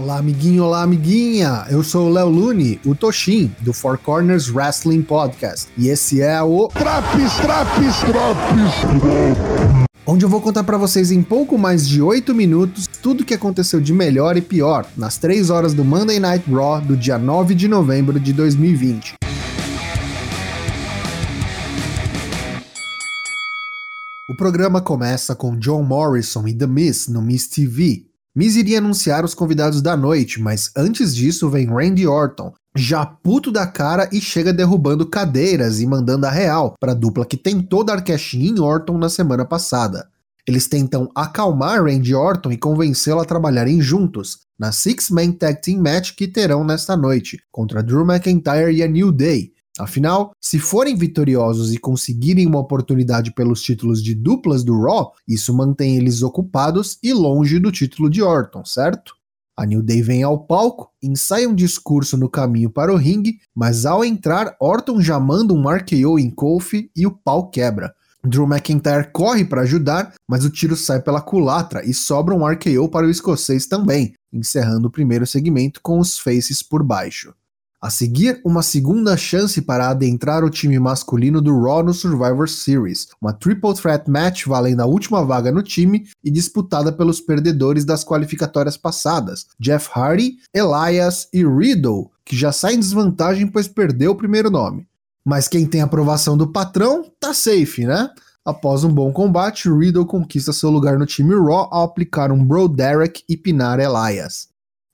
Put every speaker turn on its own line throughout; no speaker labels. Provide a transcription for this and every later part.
Olá, amiguinho, olá, amiguinha! Eu sou o Léo Lune, o Toshin, do Four Corners Wrestling Podcast. E esse é o
Traps, Traps, Traps,
onde eu vou contar para vocês em pouco mais de 8 minutos tudo o que aconteceu de melhor e pior nas 3 horas do Monday Night Raw do dia 9 de novembro de 2020. O programa começa com John Morrison e The Miz no Miz TV, Miz iria anunciar os convidados da noite, mas antes disso vem Randy Orton, já puto da cara e chega derrubando cadeiras e mandando a real para a dupla que tentou dar cash em Orton na semana passada. Eles tentam acalmar Randy Orton e convencê-lo a trabalharem juntos na Six Man Tag Team Match que terão nesta noite contra Drew McIntyre e a New Day, Afinal, se forem vitoriosos e conseguirem uma oportunidade pelos títulos de duplas do Raw, isso mantém eles ocupados e longe do título de Orton, certo? A New Day vem ao palco, ensaia um discurso no caminho para o ringue, mas ao entrar, Orton já manda um RKO em Kofi e o pau quebra. Drew McIntyre corre para ajudar, mas o tiro sai pela culatra e sobra um RKO para o escocês também, encerrando o primeiro segmento com os faces por baixo. A seguir, uma segunda chance para adentrar o time masculino do Raw no Survivor Series, uma triple threat match valendo a última vaga no time e disputada pelos perdedores das qualificatórias passadas, Jeff Hardy, Elias e Riddle, que já sai em desvantagem pois perdeu o primeiro nome. Mas quem tem aprovação do patrão tá safe, né? Após um bom combate, Riddle conquista seu lugar no time Raw ao aplicar um Bro Derek e pinar Elias.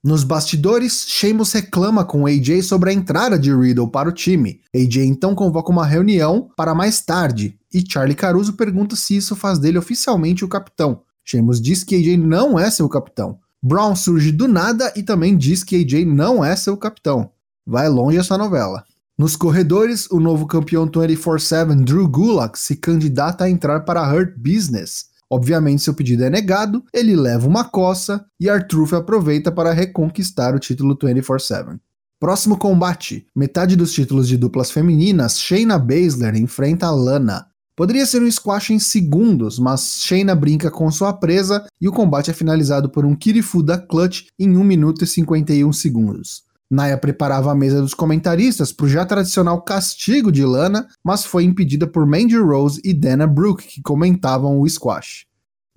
Nos bastidores, Sheamus reclama com AJ sobre a entrada de Riddle para o time. AJ então convoca uma reunião para mais tarde, e Charlie Caruso pergunta se isso faz dele oficialmente o capitão. Sheamus diz que AJ não é seu capitão. Brown surge do nada e também diz que AJ não é seu capitão. Vai longe essa novela. Nos corredores, o novo campeão 24-7 Drew Gulak se candidata a entrar para Hurt Business. Obviamente, seu pedido é negado, ele leva uma coça e Artruth aproveita para reconquistar o título 24-7. Próximo combate: metade dos títulos de duplas femininas, Shayna Baszler enfrenta Lana. Poderia ser um squash em segundos, mas Shayna brinca com sua presa e o combate é finalizado por um Kirifuda Clutch em 1 minuto e 51 segundos. Naya preparava a mesa dos comentaristas para o já tradicional castigo de Lana, mas foi impedida por Mandy Rose e Dana Brooke, que comentavam o squash.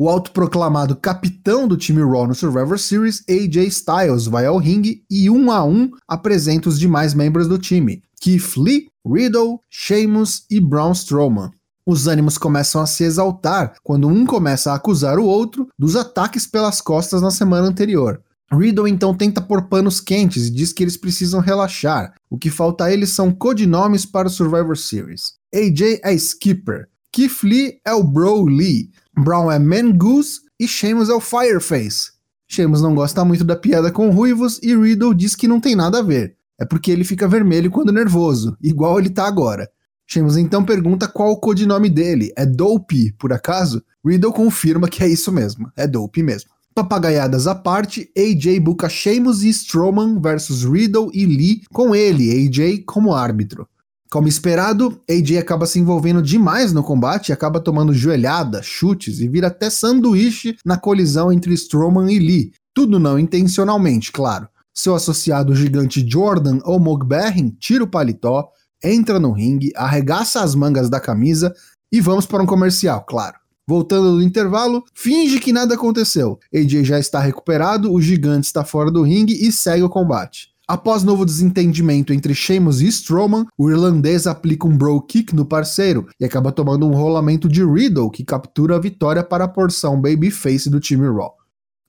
O autoproclamado capitão do time Raw no Survivor Series, AJ Styles, vai ao ringue e um a um apresenta os demais membros do time, Keith Lee, Riddle, Sheamus e Braun Strowman. Os ânimos começam a se exaltar quando um começa a acusar o outro dos ataques pelas costas na semana anterior. Riddle então tenta pôr panos quentes e diz que eles precisam relaxar. O que falta a eles são codinomes para o Survivor Series. AJ é Skipper, Keith Lee é o Bro Lee, Brown é Man Goose e Sheamus é o Fireface. Sheamus não gosta muito da piada com ruivos e Riddle diz que não tem nada a ver. É porque ele fica vermelho quando nervoso, igual ele tá agora. Sheamus então pergunta qual o codinome dele. É Dope, por acaso? Riddle confirma que é isso mesmo, é Dope mesmo. Papagaiadas à parte, AJ buca Sheamus e Strowman versus Riddle e Lee, com ele, AJ, como árbitro. Como esperado, AJ acaba se envolvendo demais no combate e acaba tomando joelhada, chutes e vira até sanduíche na colisão entre Strowman e Lee. Tudo não intencionalmente, claro. Seu associado gigante Jordan ou Mogberrin tira o paletó, entra no ringue, arregaça as mangas da camisa e vamos para um comercial, claro. Voltando do intervalo, finge que nada aconteceu. AJ já está recuperado, o gigante está fora do ringue e segue o combate. Após novo desentendimento entre Sheamus e Strowman, o irlandês aplica um bro kick no parceiro e acaba tomando um rolamento de Riddle, que captura a vitória para a porção babyface do time Raw.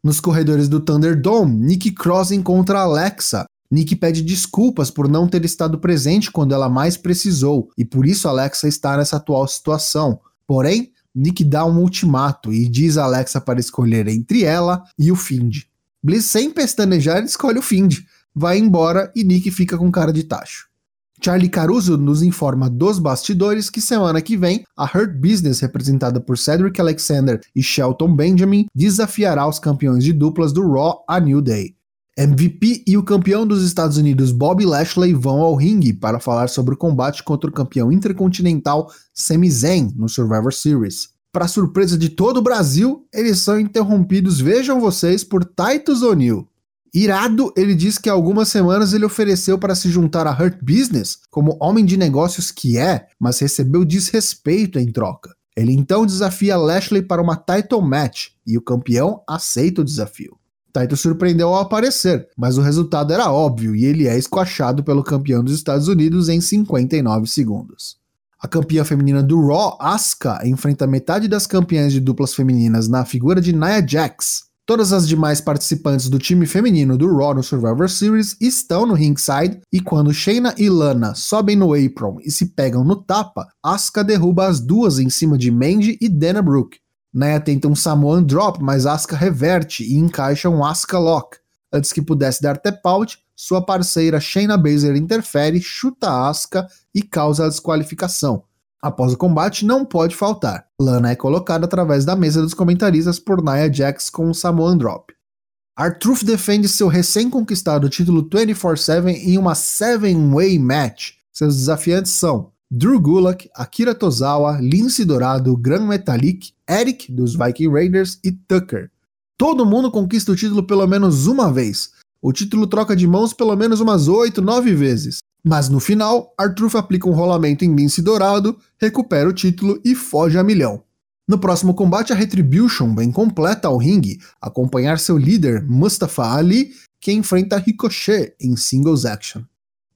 Nos corredores do Thunderdome, Nick Cross encontra Alexa. Nick pede desculpas por não ter estado presente quando ela mais precisou, e por isso Alexa está nessa atual situação. Porém, Nick dá um ultimato e diz a Alexa para escolher entre ela e o Find. Bliss, sem pestanejar, escolhe o Find, vai embora e Nick fica com cara de tacho. Charlie Caruso nos informa dos bastidores que semana que vem a Hurt Business, representada por Cedric Alexander e Shelton Benjamin, desafiará os campeões de duplas do Raw a New Day. MVP e o campeão dos Estados Unidos Bobby Lashley vão ao ringue para falar sobre o combate contra o campeão intercontinental Sami Zayn no Survivor Series. Para surpresa de todo o Brasil, eles são interrompidos, vejam vocês, por Titus O'Neil. Irado, ele diz que há algumas semanas ele ofereceu para se juntar a Hurt Business como homem de negócios que é, mas recebeu desrespeito em troca. Ele então desafia Lashley para uma title match e o campeão aceita o desafio. Taito surpreendeu ao aparecer, mas o resultado era óbvio e ele é esquachado pelo campeão dos Estados Unidos em 59 segundos. A campeã feminina do Raw, Asuka, enfrenta metade das campeãs de duplas femininas na figura de Nia Jax. Todas as demais participantes do time feminino do Raw no Survivor Series estão no ringside e quando Shayna e Lana sobem no apron e se pegam no tapa, Asuka derruba as duas em cima de Mandy e Dana Brooke. Nia tenta um Samoan Drop, mas Asuka reverte e encaixa um Asuka Lock. Antes que pudesse dar tap out, sua parceira Shayna Baszler interfere, chuta Asuka e causa a desqualificação. Após o combate, não pode faltar. Lana é colocada através da mesa dos comentaristas por Nia Jax com um Samoan Drop. R-Truth defende seu recém-conquistado título 24-7 em uma 7-way match. Seus desafiantes são Drew Gulak, Akira Tozawa, Lince Dourado, Gran Metalik, Eric, dos Viking Raiders e Tucker. Todo mundo conquista o título pelo menos uma vez, o título troca de mãos pelo menos umas 8, 9 vezes. Mas no final, Arthur aplica um rolamento em Lince Dourado, recupera o título e foge a milhão. No próximo combate, a Retribution vem completa ao ringue, acompanhar seu líder, Mustafa Ali, que enfrenta Ricochet em singles action.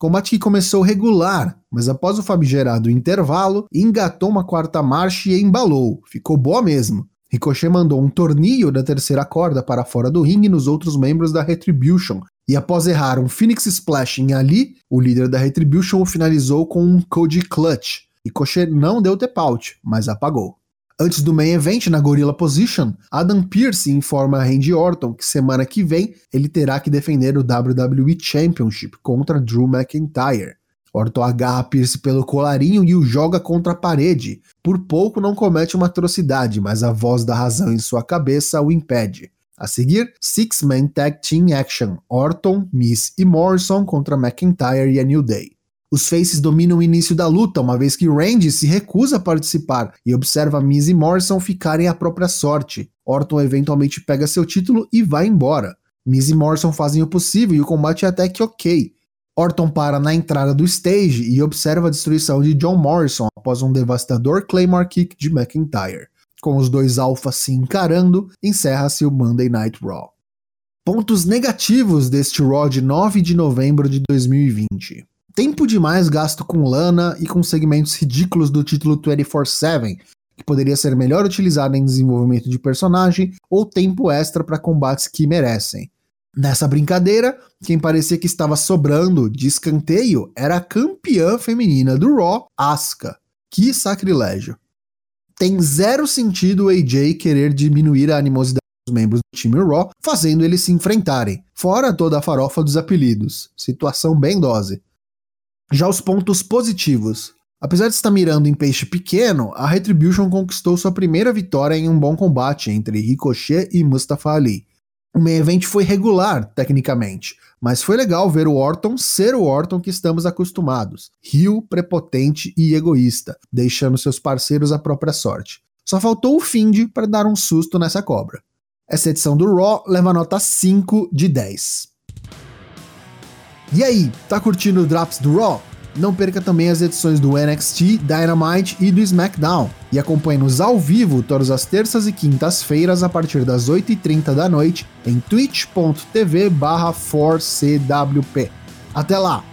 Combate que começou regular, mas após o famigerado intervalo, engatou uma quarta marcha e embalou. Ficou boa mesmo. Ricochet mandou um tornilho da terceira corda para fora do ringue nos outros membros da Retribution, e após errar um Phoenix Splash em Ali, o líder da Retribution o finalizou com um Cody Clutch. Ricochet não deu tap out, mas apagou. Antes do main event na Gorilla Position, Adam Pearce informa a Randy Orton que semana que vem ele terá que defender o WWE Championship contra Drew McIntyre. Orton agarra Pierce pelo colarinho e o joga contra a parede. Por pouco não comete uma atrocidade, mas a voz da razão em sua cabeça o impede. A seguir, Six Man Tag Team Action: Orton, Miss e Morrison contra McIntyre e a New Day. Os Faces dominam o início da luta, uma vez que Randy se recusa a participar e observa Miz e Morrison ficarem à própria sorte. Orton eventualmente pega seu título e vai embora. Miz e Morrison fazem o possível e o combate é até que ok, Orton para na entrada do stage e observa a destruição de John Morrison após um devastador Claymore Kick de McIntyre. Com os dois alfas se encarando, encerra-se o Monday Night Raw. Pontos negativos deste Raw de 9 de novembro de 2020. Tempo demais gasto com lana e com segmentos ridículos do título 24-7, que poderia ser melhor utilizado em desenvolvimento de personagem ou tempo extra para combates que merecem. Nessa brincadeira, quem parecia que estava sobrando de escanteio era a campeã feminina do Raw, Asuka. Que sacrilégio. Tem zero sentido o AJ querer diminuir a animosidade dos membros do time Raw, fazendo eles se enfrentarem, fora toda a farofa dos apelidos. Situação bem dose. Já os pontos positivos. Apesar de estar mirando em peixe pequeno, a Retribution conquistou sua primeira vitória em um bom combate entre Ricochet e Mustafa Ali o main event foi regular, tecnicamente, mas foi legal ver o Orton ser o Orton que estamos acostumados. Rio, prepotente e egoísta, deixando seus parceiros à própria sorte. Só faltou o Find para dar um susto nessa cobra. Essa edição do Raw leva nota 5 de 10. E aí, tá curtindo o Drops do Raw? Não perca também as edições do NXT, Dynamite e do SmackDown. E acompanhe-nos ao vivo todas as terças e quintas-feiras a partir das 8h30 da noite em twitch.tv 4CWP. Até lá!